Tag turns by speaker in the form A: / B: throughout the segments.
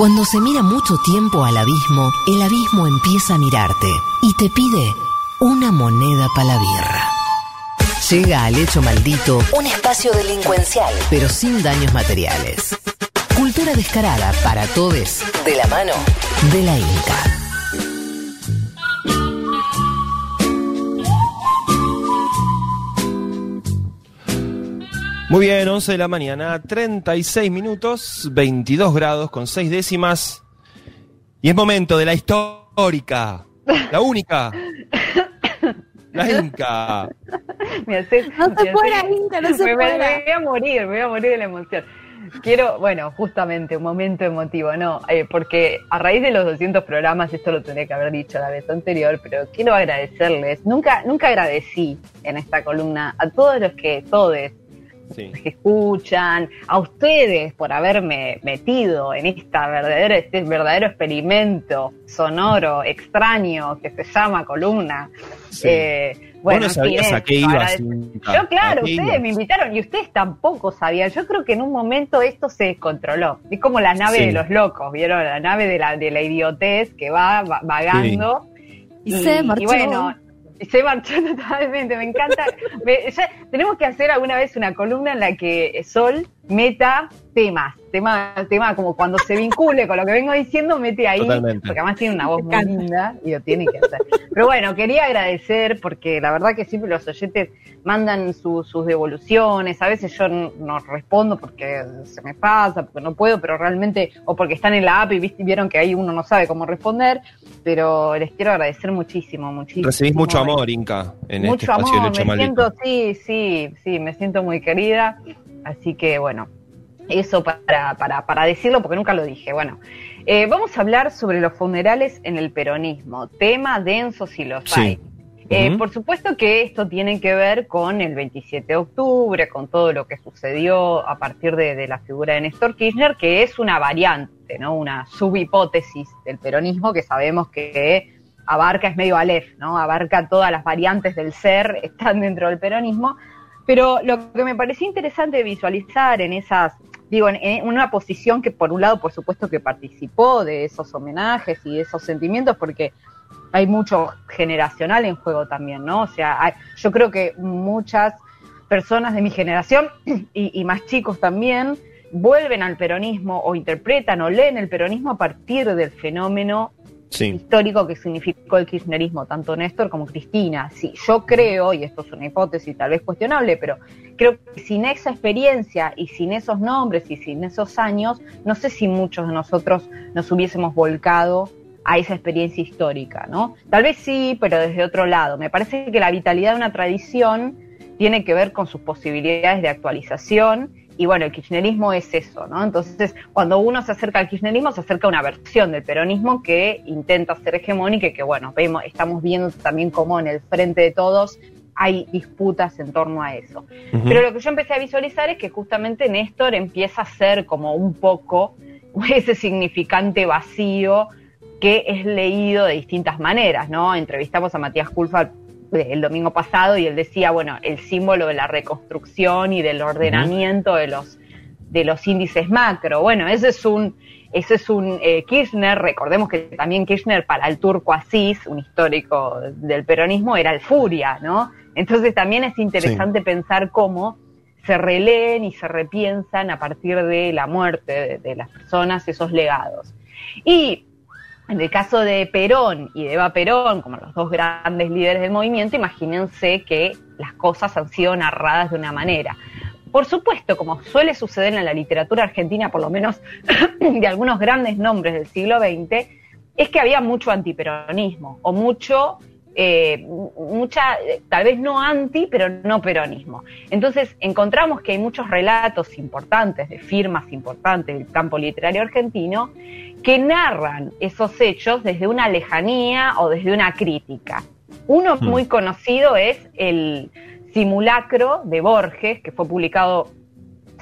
A: Cuando se mira mucho tiempo al abismo, el abismo empieza a mirarte y te pide una moneda para la birra. Llega al hecho maldito un espacio delincuencial, pero sin daños materiales. Cultura descarada para todos, de la mano de la Inca.
B: Muy bien, 11 de la mañana, 36 minutos, 22 grados con 6 décimas. Y es momento de la histórica, la única, la Inca.
C: Me haces-
D: No se
C: me
D: fuera,
C: haces-
D: Inca, no se
C: me, me-
D: fuera.
C: me voy a morir, me voy a morir de la emoción. Quiero, bueno, justamente un momento emotivo, ¿no? Eh, porque a raíz de los 200 programas, esto lo tendría que haber dicho la vez anterior, pero quiero agradecerles. Nunca, nunca agradecí en esta columna a todos los que, todos,
B: Sí.
C: que escuchan, a ustedes por haberme metido en esta verdadera, este verdadero experimento sonoro, extraño, que se llama columna.
B: Sí.
C: Eh, bueno,
B: Vos no sabías a
C: eso,
B: qué Inca.
C: Yo, claro,
B: ¿A qué
C: ustedes
B: ibas?
C: me invitaron y ustedes tampoco sabían. Yo creo que en un momento esto se descontroló. Es como la nave
B: Sí.
C: de los locos, ¿vieron? La nave de la, de la idiotez que va va- vagando.
D: Y se marchó.
C: Y bueno, se marchó totalmente, me encanta. Me- ya tenemos que hacer alguna vez una columna en la que Sol meta temas, tema, tema como cuando se vincule con lo que vengo diciendo, mete ahí,
B: Totalmente.
C: porque además tiene una voz muy linda y lo tiene que hacer. Pero bueno, quería agradecer porque la verdad que siempre los oyentes mandan su- sus devoluciones, a veces yo no respondo porque se me pasa, porque no puedo, pero realmente, o porque están en la app y viste- vieron que ahí uno no sabe cómo responder, pero les quiero agradecer muchísimo, muchísimo.
B: Recibís mucho amor, Inca, en este
C: Mucho
B: espacio
C: amor, me siento, sí, sí, sí, me siento muy querida, así que bueno, eso para, para, para decirlo porque nunca lo dije. Bueno, eh, vamos a hablar sobre los funerales en el peronismo, tema denso si los
B: Sí.
C: hay. Eh. Por supuesto que esto tiene que ver con el 27 de octubre, con todo lo que sucedió a partir de, de la figura de Néstor Kirchner, que es una variante, ¿no? Una subhipótesis del peronismo que sabemos que abarca, es medio Aleph, ¿no? Abarca todas las variantes del ser, están dentro del peronismo. Pero lo que me pareció interesante visualizar en esas, digo, en, una posición que por un lado, por supuesto, que participó de esos homenajes y de esos sentimientos, porque hay mucho generacional en juego también, ¿no? O sea, hay- yo creo que muchas personas de mi generación y, y más chicos también vuelven al peronismo o interpretan o leen el peronismo a partir del fenómeno Histórico que significó el kirchnerismo, tanto Néstor como Cristina. Sí, yo creo, y esto es una hipótesis tal vez cuestionable, pero creo que sin esa experiencia y sin esos nombres y sin esos años, no sé si muchos de nosotros nos hubiésemos volcado a esa experiencia histórica, ¿no? Tal vez sí, pero desde otro lado. Me parece que la vitalidad de una tradición tiene que ver con sus posibilidades de actualización y bueno, el kirchnerismo es eso, ¿no? Entonces, cuando uno se acerca al kirchnerismo, se acerca a una versión del peronismo que intenta ser hegemónica y que, bueno, vemos, estamos viendo también cómo en el frente de todos hay disputas en torno a eso. Pero lo que yo empecé a visualizar es que justamente Néstor empieza a ser como un poco ese significante vacío que es leído de distintas maneras, ¿no? Entrevistamos a Matías Culfa el domingo pasado y él decía, bueno, el símbolo de la reconstrucción y del ordenamiento de los de los índices macro. Bueno, ese es un ese es un eh, Kirchner, recordemos que también Kirchner para el turco Asís, un histórico del peronismo, era el furia, ¿no? Entonces también es interesante pensar cómo se releen y se repiensan a partir de la muerte de, de las personas esos legados. Y en el caso de Perón y de Eva Perón, como los dos grandes líderes del movimiento, imagínense que las cosas han sido narradas de una manera. Por supuesto, como suele suceder en la literatura argentina, por lo menos de algunos grandes nombres del siglo XX, es que había mucho antiperonismo o mucho, eh, mucha, tal vez no anti, pero no peronismo. Entonces encontramos que hay muchos relatos importantes de firmas importantes del campo literario argentino que narran esos hechos desde una lejanía o desde una crítica. Uno
B: Hmm.
C: muy conocido es el simulacro de Borges, que fue publicado,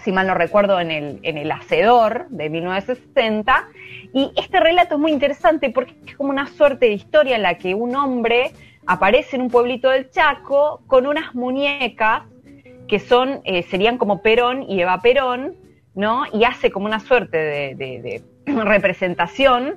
C: si mal no recuerdo, en el, en el Hacedor de 1960. Y este relato es muy interesante porque es como una suerte de historia en la que un hombre aparece en un pueblito del Chaco con unas muñecas que son, eh, serían como Perón y Eva Perón, ¿no? Y hace como una suerte de, de- de representación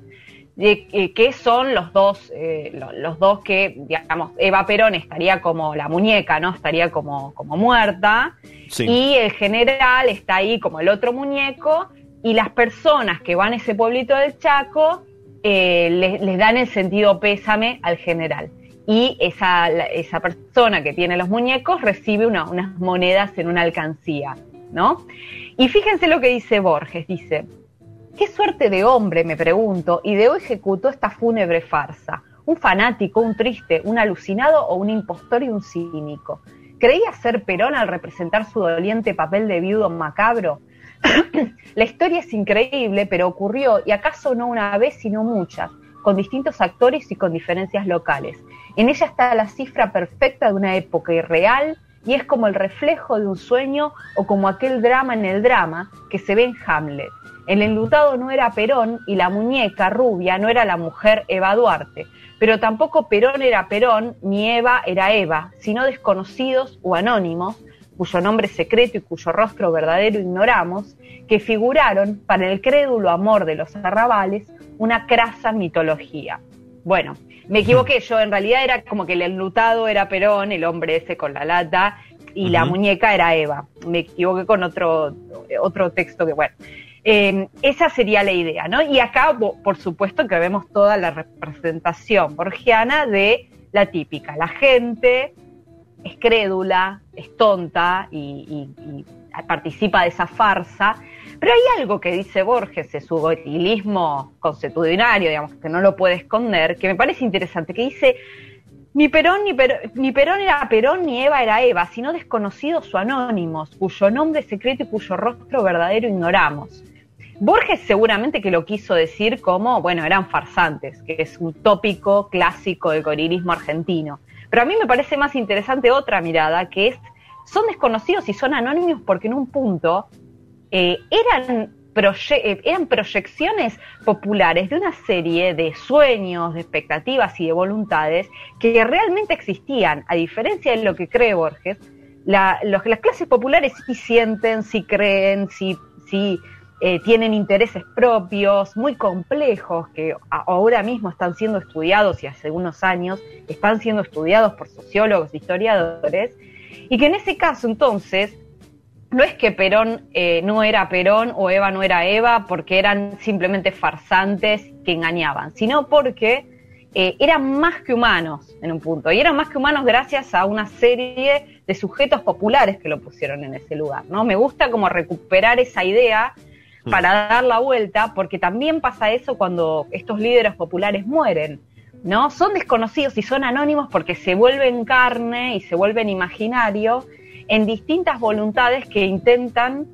C: de eh, qué son los dos, eh, los dos que, digamos, Eva Perón estaría como la muñeca, ¿no? Estaría como, como muerta. Y el general está ahí como el otro muñeco. Y las personas que van a ese pueblito del Chaco eh, les, dan el sentido pésame al general. Y esa, esa persona que tiene los muñecos recibe unas monedas en una alcancía, ¿no? Y fíjense lo que dice Borges, dice, ¿Qué suerte de hombre, me pregunto, ideó ejecutó esta fúnebre farsa? ¿Un fanático, un triste, un alucinado o un impostor y un cínico? ¿Creía ser Perón al representar su doliente papel de viudo macabro? la historia es increíble, pero ocurrió, y acaso no una vez, sino muchas, con distintos actores y con diferencias locales. En ella está la cifra perfecta de una época irreal y es como el reflejo de un sueño o como aquel drama en el drama que se ve en Hamlet. El enlutado no era Perón y la muñeca rubia no era la mujer Eva Duarte, pero tampoco Perón era Perón ni Eva era Eva, sino desconocidos o anónimos, cuyo nombre secreto y cuyo rostro verdadero ignoramos, que figuraron para el crédulo amor de los arrabales una crasa mitología. Bueno, me equivoqué yo, en realidad era como que el enlutado era Perón, el hombre ese con la lata, y la muñeca era Eva. Me equivoqué con otro, otro texto que, bueno. Eh, esa sería la idea, ¿no? Y acá, por supuesto, que vemos toda la representación borgiana de la típica. La gente es crédula, es tonta y, participa de esa farsa. Pero hay algo que dice Borges de su gotilismo constitucionario, digamos, que no lo puede esconder, que me parece interesante, que dice, ni Perón, ni, ni Perón era Perón, ni Eva era Eva, sino desconocidos o anónimos, cuyo nombre secreto y cuyo rostro verdadero ignoramos. Borges seguramente que lo quiso decir como, bueno, eran farsantes, que es un tópico clásico del gorilismo argentino. Pero a mí me parece más interesante otra mirada, que es, son desconocidos y son anónimos porque en un punto eh, eran, eh, eran proyecciones populares de una serie de sueños, de expectativas y de voluntades que realmente existían, a diferencia de lo que cree Borges. La, las clases populares sí sienten, sí creen, sí, sí eh, tienen intereses propios muy complejos que ahora mismo están siendo estudiados y hace unos años están siendo estudiados por sociólogos, historiadores, y que en ese caso entonces no es que Perón eh, no era Perón o Eva no era Eva porque eran simplemente farsantes que engañaban, sino porque eh, eran más que humanos en un punto, y eran más que humanos gracias a una serie de sujetos populares que lo pusieron en ese lugar, ¿no? Me gusta como recuperar esa idea. Para dar la vuelta, porque también pasa eso cuando estos líderes populares mueren, ¿no? Son desconocidos y son anónimos porque se vuelven carne y se vuelven imaginario en distintas voluntades que intentan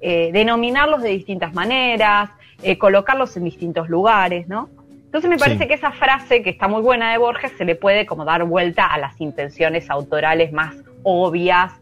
C: eh, denominarlos de distintas maneras, eh, colocarlos en distintos lugares, ¿no? Entonces me parece que esa frase que está muy buena de Borges se le puede como dar vuelta a las intenciones autorales más obvias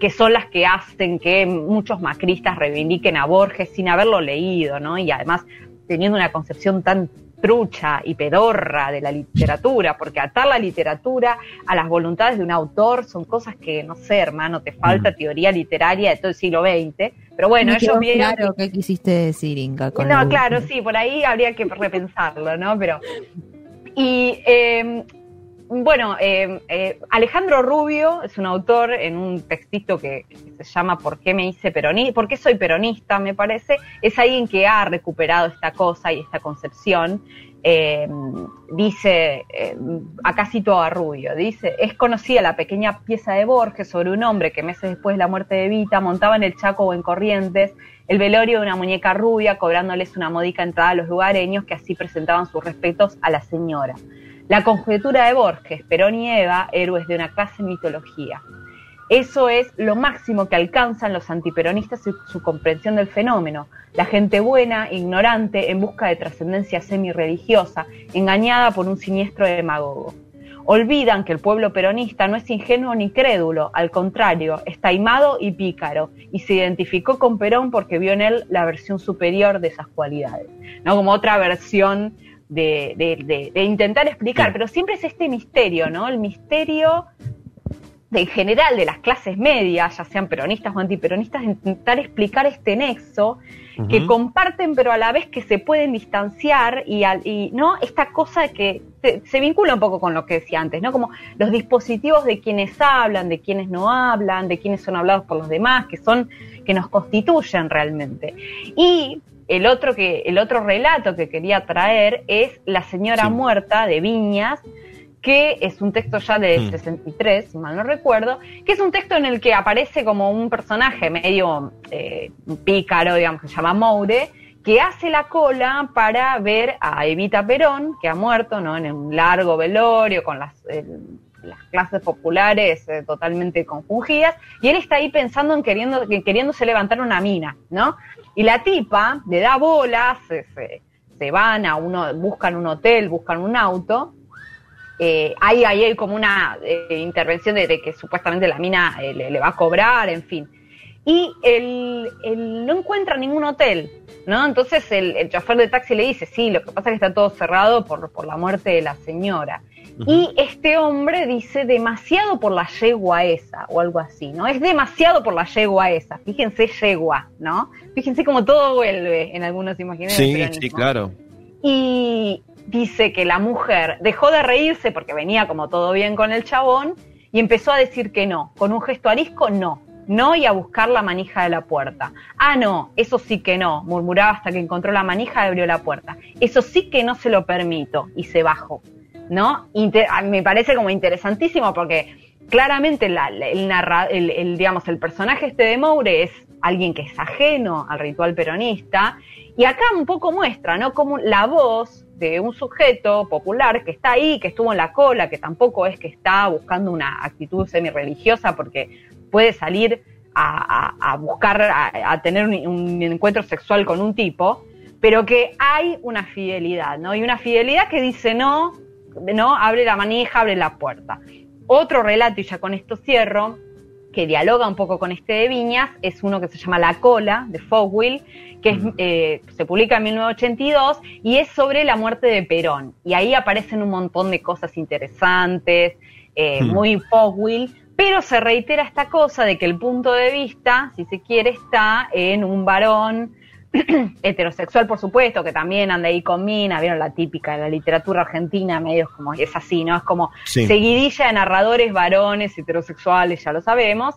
C: que son las que hacen que muchos macristas reivindiquen a Borges sin haberlo leído, ¿no? Y además teniendo una concepción tan trucha y pedorra de la literatura, porque atar la literatura a las voluntades de un autor son cosas que, no sé, hermano, te falta mm. teoría literaria de todo el siglo XX, pero bueno, ellos
D: vieron... Claro, ¿qué quisiste decir, Inca?
C: no, claro, sí, por ahí habría que repensarlo, ¿no? Pero... Y eh, bueno, eh, eh, Alejandro Rubio es un autor en un textito que, se llama ¿Por qué me hice peronista? ¿Por qué soy peronista? Me parece. Es alguien que ha recuperado esta cosa y esta concepción. Eh, dice, acá cito a Rubio, dice, es conocida la pequeña pieza de Borges sobre un hombre que meses después de la muerte de Vita montaba en el Chaco o en Corrientes el velorio de una muñeca rubia cobrándoles una módica entrada a los lugareños que así presentaban sus respetos a la señora. La conjetura de Borges, Perón y Eva, héroes de una clase mitología. Eso es lo máximo que alcanzan los antiperonistas y su comprensión del fenómeno. La gente buena, ignorante, en busca de trascendencia semi-religiosa, engañada por un siniestro demagogo. Olvidan que el pueblo peronista no es ingenuo ni crédulo, al contrario, es taimado y pícaro, y se identificó con Perón porque vio en él la versión superior de esas cualidades, ¿no? Como otra versión de, intentar explicar, pero siempre es este misterio, ¿no? El misterio de, en general de las clases medias, ya sean peronistas o antiperonistas, intentar explicar este nexo que comparten pero a la vez que se pueden distanciar y, al- y no esta cosa que se, se vincula un poco con lo que decía antes, ¿no? Como los dispositivos de quienes hablan, de quienes no hablan, de quienes son hablados por los demás, que son que nos constituyen realmente. Y el otro que el otro relato que quería traer es La señora
B: Sí.
C: muerta de Viñas, que es un texto ya de
B: Mm.
C: 63, si mal no recuerdo, que es un texto en el que aparece como un personaje medio eh, pícaro, digamos, que se llama Moure, que hace la cola para ver a Evita Perón, que ha muerto, ¿no? En un largo velorio con las, el- las clases populares eh, totalmente confundidas, y él está ahí pensando en queriendo, que queriéndose levantar una mina, ¿no? Y la tipa le da bolas, se, se- se van a uno, buscan un hotel, buscan un auto, eh, hay ahí como una eh, intervención de, que supuestamente la mina eh, le, va a cobrar, en fin. Y él, él no encuentra ningún hotel, ¿no? Entonces el, el chofer de taxi le dice, sí, lo que pasa es que está todo cerrado por, por la muerte de la señora. Y este hombre dice demasiado por la yegua esa, o algo así, ¿no? Es demasiado por la yegua esa. Fíjense, yegua, ¿no? Fíjense cómo todo vuelve en algunos imaginarios.
B: Sí, sí, claro.
C: y dice que la mujer dejó de reírse porque venía como todo bien con el chabón y empezó a decir que no, con un gesto arisco, no, no y a buscar la manija de la puerta. Ah, no, eso sí que no, murmuraba hasta que encontró la manija y abrió la puerta. Eso sí que no se lo permito y se bajó, ¿no? Me parece como interesantísimo porque claramente la- la- el, narra- el, digamos, el personaje este de Moure es alguien que es ajeno al ritual peronista y acá un poco muestra, ¿no? Como la voz de un sujeto popular que está ahí, que estuvo en la cola, que tampoco es que está buscando una actitud semi-religiosa porque puede salir a, buscar, a, a tener un, un encuentro sexual con un tipo, pero que hay una fidelidad, ¿no? Y una fidelidad que dice no, no, abre la manija, abre la puerta. Otro relato, y ya con esto cierro, que dialoga un poco con este de Viñas, es uno que se llama La Cola, de Fogwill, que es, eh, se publica en 1982 y es sobre la muerte de Perón. Y ahí aparecen un montón de cosas interesantes, eh,
B: Hmm.
C: muy Fogwill, pero se reitera esta cosa de que el punto de vista, si se quiere, está en un varón heterosexual, por supuesto, que también anda ahí con mina, vieron la típica de la literatura argentina, medio como es así, ¿no? Es como
B: Sí.
C: seguidilla de narradores varones heterosexuales, ya lo sabemos,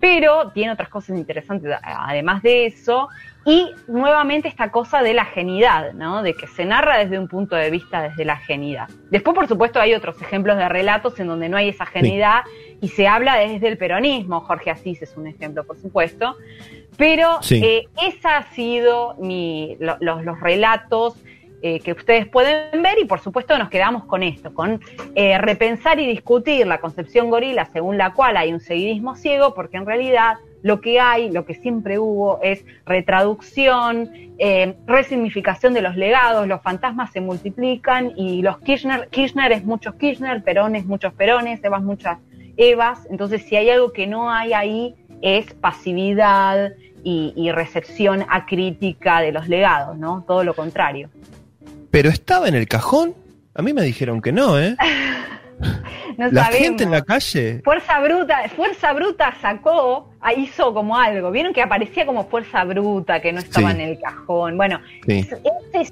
C: pero tiene otras cosas interesantes además de eso, y nuevamente esta cosa de la genidad, ¿no? De que se narra desde un punto de vista desde la genidad. Después, por supuesto, hay otros ejemplos de relatos en donde no hay esa genidad y se habla desde el peronismo. Jorge Asís es un ejemplo, por supuesto. Pero
B: Sí.
C: eh, esa ha sido mi, lo- los, los relatos eh, que ustedes pueden ver y por supuesto nos quedamos con esto, con eh, repensar y discutir la concepción gorila según la cual hay un seguidismo ciego, porque en realidad lo que hay, lo que siempre hubo es retraducción, eh, resignificación de los legados, los fantasmas se multiplican y los Kirchner, Kirchner es muchos Kirchner, Perón es muchos Perones, Evas muchas Evas, entonces si hay algo que no hay ahí es pasividad y, y recepción acrítica de los legados, ¿no? Todo lo contrario.
B: Pero estaba en el cajón. A mí me dijeron que no, ¿eh?
C: No
B: La
C: sabemos.
B: gente en la calle.
C: Fuerza Bruta, Fuerza Bruta sacó, ah, hizo como algo, vieron que aparecía como Fuerza Bruta, que no estaba
B: Sí.
C: en el cajón. Bueno,
B: Sí.
C: es, es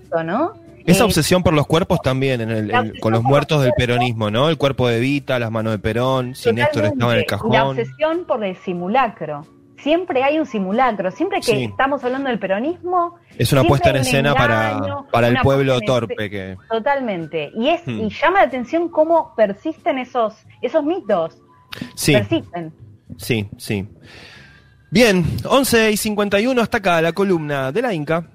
C: esto, ¿no?
B: Esa
C: Eh,
B: obsesión por los cuerpos también, en el- en- con los muertos del peronismo, ¿no? El cuerpo de Vita, las manos de Perón, si Néstor estaba en el cajón.
C: La obsesión por el simulacro. Siempre hay un simulacro. Siempre que
B: Sí.
C: estamos hablando del peronismo,
B: Es una puesta en escena para,
C: engaño,
B: para el pueblo torpe que...
C: totalmente. Y es
B: Hmm.
C: y llama la atención cómo persisten esos esos mitos.
B: Sí,
C: Persisten.
B: sí, sí. Bien, 11 y 51 hasta acá la columna de la Inca.